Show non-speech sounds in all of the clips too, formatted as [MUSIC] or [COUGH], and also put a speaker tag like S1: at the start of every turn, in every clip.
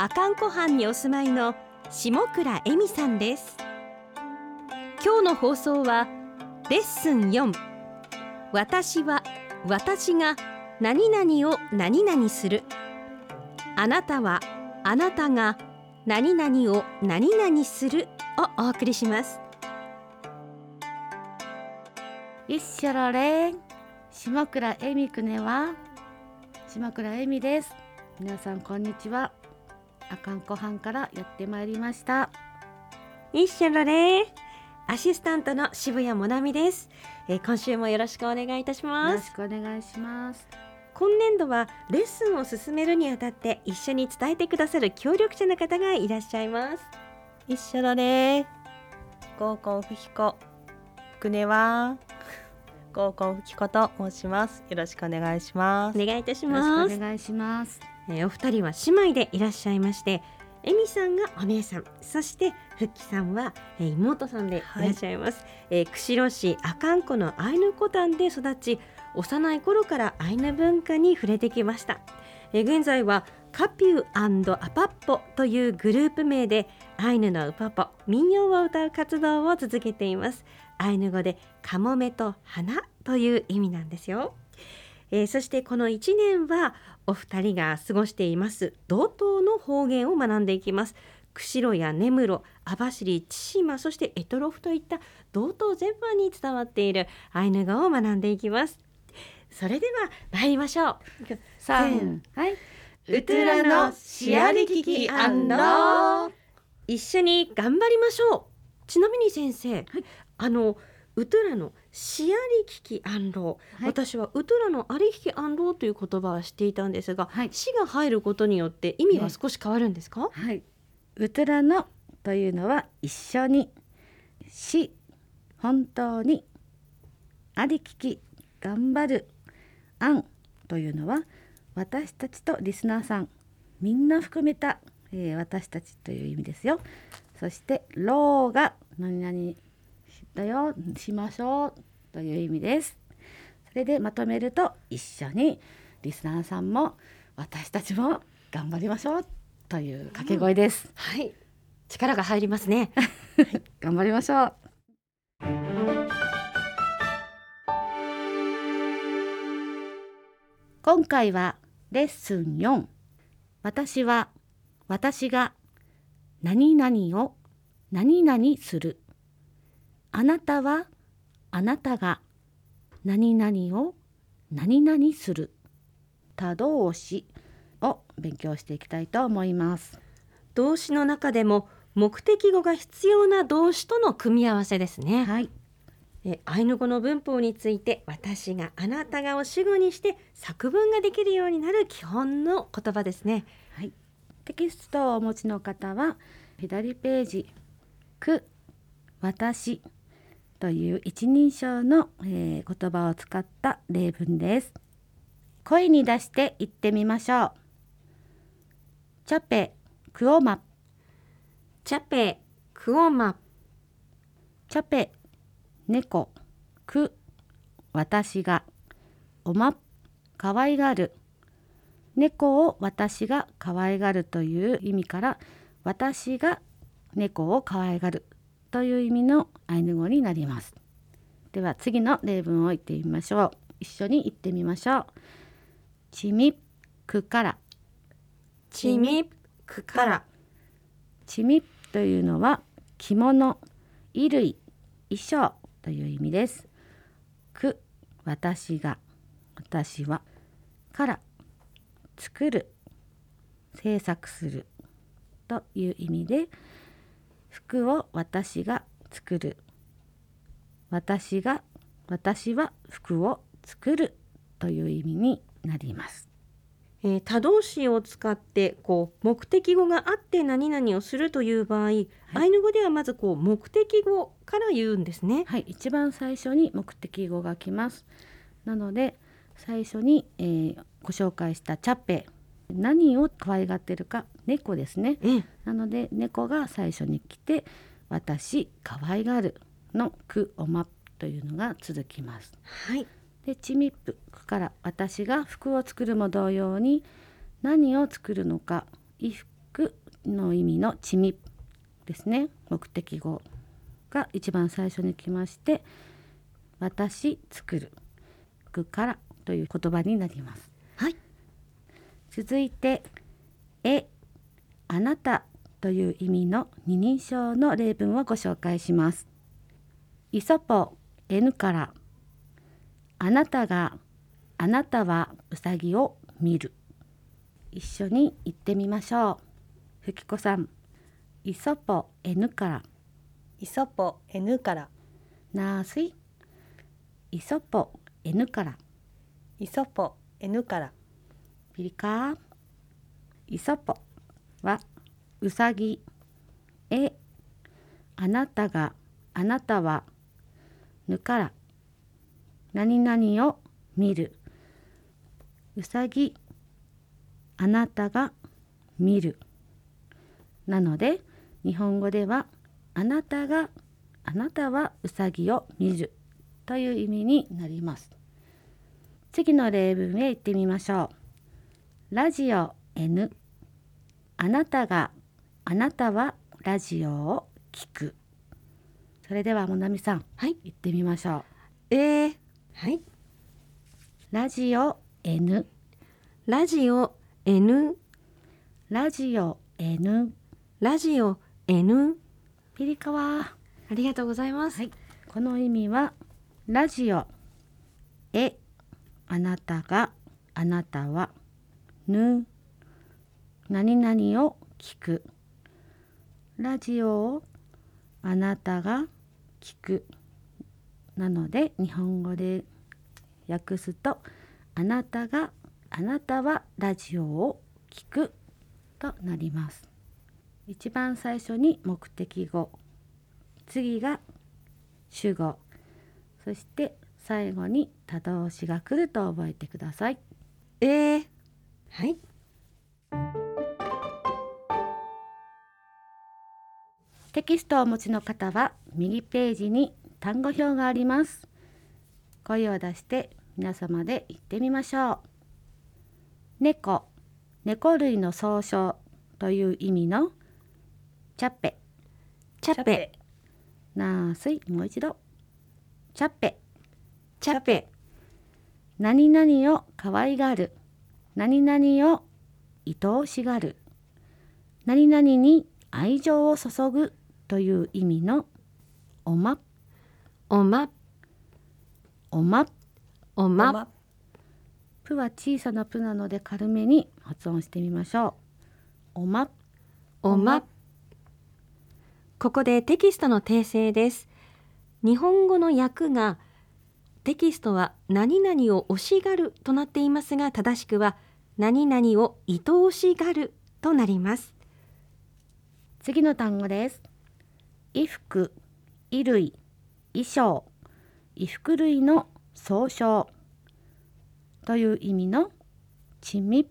S1: 阿寒湖畔にお住まいの下倉恵美さんです。今日の放送はレッスン4私は私が何々を何々する。あなたはあなたが何々を何々する。をお送りします。
S2: いっしょろれん。下倉恵美くねは下倉恵美です。皆さんこんにちは。あかんこはんからやってまいりました。
S1: 一緒のね。アシスタントの渋谷もなみです、えー今週もよろしくお願いいたし
S2: よろし
S1: ます
S2: くお願いします。
S1: 今年度はレッスンを進めるにあたって一緒に伝えてくださる協力者の方がいらっしゃいます。
S3: 一緒だね。合コンふひこくねは合コンふきこと申します。よろしくお願いします。
S1: お願いいたし
S2: よろ
S1: ます
S2: しくお願いします
S1: えーお二人は姉妹でいらっしゃいましてエミさんがお姉さん。そしてふっきさんは、えー妹さんでい。らっしゃいます、えー釧路市阿寒湖のアイヌコタンで育ち幼い頃からアイヌ文化に触れてきました、えー現在はカピューアパッポというグループ名でアイヌのウパポ民謡を歌う活動を続けています。アイヌ語でカモメと花という意味なんですよえーそしてこの1年はお二人が過ごしています道東の方言を学んでいきます。釧路や根室網走千島そしてエトロフといった道東全般に伝わっているアイヌ語を学んでいきます。それでは参りましょう。
S2: 三はい。
S3: ウトゥラのシアリキキアンロ
S1: 一緒に頑張りましょう。ちなみに先生、あのウトゥラのシアリキキアンロー、
S2: はい。
S1: 私はウトゥラのアリキキアンローという言葉は知っていたんですが、
S2: はい。
S1: 死が入ることによって意味は少し変わるんですか、
S2: はい。ウトラのというのは一緒にし本当にありきき頑張るあんというのは私たちとリスナーさんみんな含めた、えー私たちという意味ですよ。そしてろうが何々だよ。しましょうという意味です。それでまとめると一緒にリスナーさんも私たちも頑張りましょうという掛け声です、
S1: はい。力が入りますね。[LAUGHS]
S2: 頑張りましょう。今回はレッスン4私は私が何々を何々するあなたはあなたが何々を何々する。他動詞。を勉強していきたいと思います。
S1: 動詞の中でも目的語が必要な動詞との組み合わせですね、
S2: はい。
S1: えアイヌ語の文法について私があなたがを主語にして作文ができるようになる基本の言葉ですね。
S2: はい、テキストをお持ちの方は左ページ「く」「私」という一人称の、えー言葉を使った例文です。声に出して言ってみましょう。チャペクオマ
S1: チャペクオマ
S2: チャペ猫。く私が。おま可愛がる。猫を私が可愛がるという意味から私が猫を可愛がる。という意味のアイヌ語になります。では次の例文を言ってみましょう。一緒に言ってみましょう。ちみくから。
S1: チミクから。
S2: ちみというのは着物衣類衣装という意味です。く私が。私はから。作る。制作する。という意味で服を私が作る私が私は服を作るという意味になります
S1: えー他動詞を使ってこう目的語があって何々をするという場合、アイヌ語ではまずこう目的語から言うんですね。
S2: はい、一番最初に目的語が来ます。なので最初に、えーご紹介したチャッペ何を可愛がってるか猫ですね。
S1: ええ
S2: なので猫が最初に来て「私可愛がる」の「くおま」というのが続きます。
S1: はい。
S2: でチミップから私が服を作るも同様に何を作るのか衣服の意味のチミップですね目的語が一番最初に来まして私作る服からという言葉になります
S1: はい。
S2: 続いてえあなたという意味の二人称の例文をご紹介します。イソポ N から。あなたがあなたはうさぎを見る。一緒に言ってみましょう。ふきこさんイソポ N から。
S3: イソポ N から。
S2: なーすい。イソポ N から。
S3: イソポ N から
S2: ピリカイソポ。はうさぎえあなたがあなたはぬから。何々を見る。うさぎあなたが見る。なので日本語ではあなたがあなたはうさぎを見る。という意味になります。次の例文へ行ってみましょう。ラジオ N あなたがあなたはラジオを聞く。それではもなみさん
S1: はい。
S2: 行ってみましょう。
S1: えー、はい。
S2: ラジオ N
S1: ラジオ N
S2: ラジオ N
S1: ラジオ N
S2: ピリカワ
S1: ありがとうございます。
S2: はい。この意味はラジオ。えあなたがあなたはぬ。何々を聞く。ラジオをあなたが聞く。なので日本語で訳すとあなたがあなたはラジオを聞く。となります。一番最初に目的語。次が主語。そして最後に他動詞が来ると覚えてください。
S1: えー、はい。
S2: テキストをお持ちの方は右ページに単語表があります。声を出して皆様で言ってみましょう。猫。猫類の総称という意味の。チャッペ。
S1: チャッペ、
S2: なーすいもう一度。チャッペ。
S1: チャッペ、
S2: 何々を可愛がる何々を愛おしがる。何々に愛情を注ぐという意味のおま。
S1: おま、
S2: おま。
S1: おま、
S2: プは小さなプなので軽めに発音してみましょう。おま。
S1: おま。ここでテキストの訂正です。日本語の訳がテキストは何々を惜しがるとなっていますが正しくは何々を愛おしがるとなります。
S2: 次の単語です。衣服衣類衣装。衣服類の総称。という意味のちみ。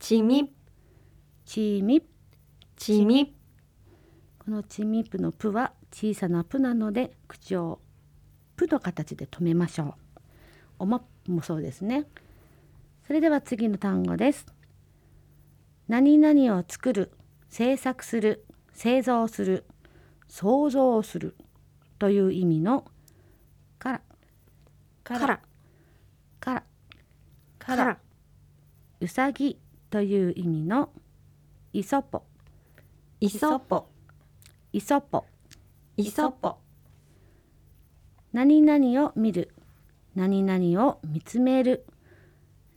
S1: ちみ、
S2: ちみ。
S1: ちみ、
S2: このチミプのプは小さなプなので口をプの形で止めましょう。おまもそうですね。それでは次の単語です。何々を作る、制作する、製造する、創造するという意味のから
S1: から、
S2: から
S1: から、
S2: うさぎという意味のイソポ
S1: いそぽ、
S2: イソポ
S1: いそぽ、
S2: 何々を見る。何々を見つめる。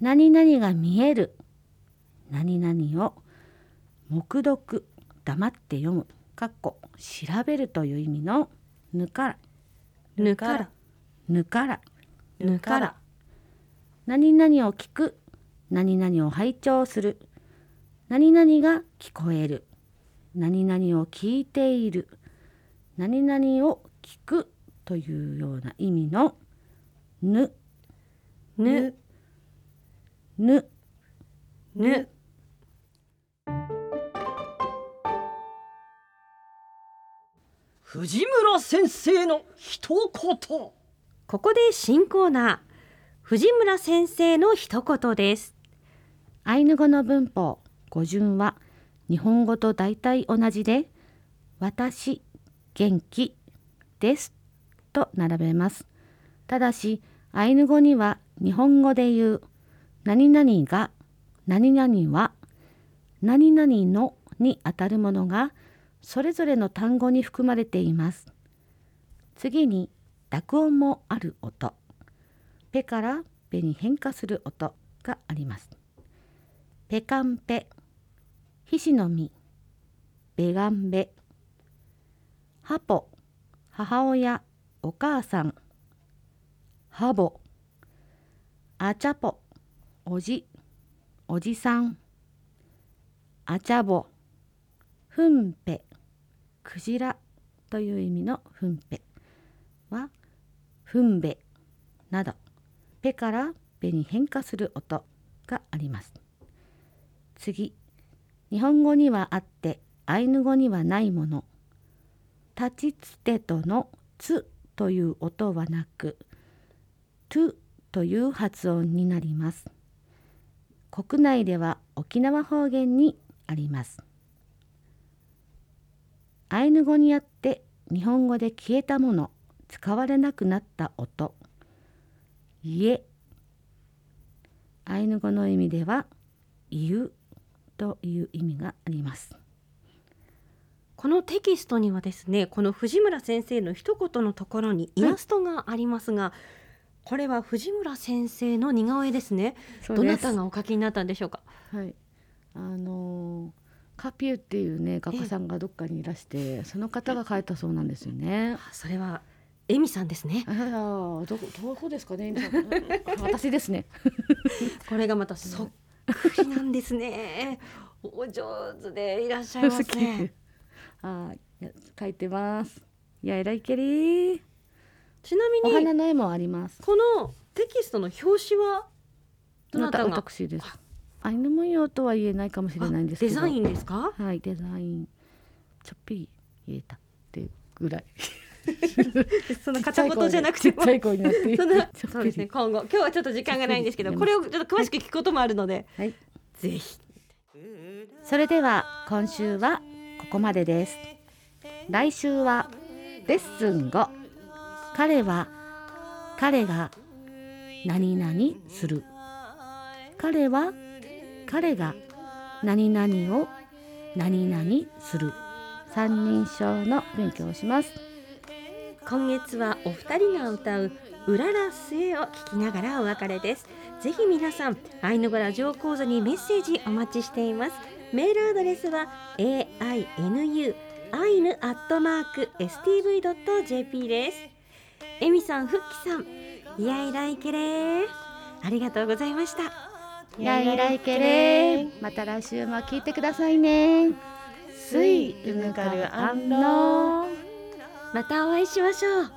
S2: 何々が見える。何々を黙読。黙って読む。かっこ調べるという意味のぬから。
S1: ぬから、
S2: ぬから。
S1: ぬから、
S2: 何々を聞く。何々を拝聴する。何々が聞こえる。何々を聞いている。何々を聞くというような意味のぬ。
S3: ぬ。
S2: ぬ。
S3: ぬ。
S4: 藤村先生の一言。
S1: ここで新コーナー。藤村先生の一言です。
S2: アイヌ語の文法語順は日本語と大体同じで私元気ですと並べます。ただしアイヌ語には日本語で言う何々が何々は何々のにあたるものがそれぞれの単語に含まれています。次に濁音もある音。ペからペに変化する音があります。ペカンペ、ひしの実、ベガンベ、ハポ、母親、お母さん、ハボ、アチャポ、おじ、おじさん、アチャボ、フンペ、クジラという意味のフンペは、フンベなど、ペからペに変化する音があります。次。日本語にはあってアイヌ語にはないもの。立ちつてとのつという音はなくとという発音になります。国内では沖縄方言にあります。アイヌ語にあって日本語で消えたもの使われなくなった音。家。アイヌ語の意味では言うという意味があります。
S1: このテキストにはですねこの藤村先生の一言のところにイラストがありますが、これは藤村先生の似顔絵ですね。どなたがお描きになったんでしょうか？
S2: はい、あのーカピューっていうね画家さんがどっかにいらしてその方が描いたそうなんですよね。
S1: あそれはエミさんですね。
S2: ああどこどこですかね。皆さん。[LAUGHS] 私ですね。[LAUGHS]
S1: これがまたそっくりなんですね。お上手でいらっしゃいますね [LAUGHS]
S2: はい、や描いてます。いや、えらいけり。
S1: ちなみ
S2: お
S1: に
S2: 花の絵もあります。
S1: このテキストの表紙はどなたが？
S2: 私です。アイヌ文様とは言えないかもしれないんですけど。
S1: デザインですか？
S2: はい、デザイン。ちょっぴり言えたっていうぐらい。[LAUGHS]
S1: その片言じゃなくて。そそうですね今後今日はちょっと時間がないんですけどこれをちょっと詳しく聞くこともあるので
S2: はい。
S1: ぜひ
S2: それでは今週はここまでです。来週はレッスン5彼は彼が何々する。彼は彼が何々を何々する。三人称の勉強をします。
S1: 今月はお二人が歌ううらら末を聞きながらお別れです。ぜひ皆さんアイヌ語ラジオ講座にメッセージお待ちしています。メールアドレスは ainu アイヌアットマーク stv.jp です。エミさん、フッキさんいやいらいけれー。ありがとうございました。
S2: やいらいけれー。また来週も聞いてくださいね。すいうぬかるあんの
S1: またお会いしましょう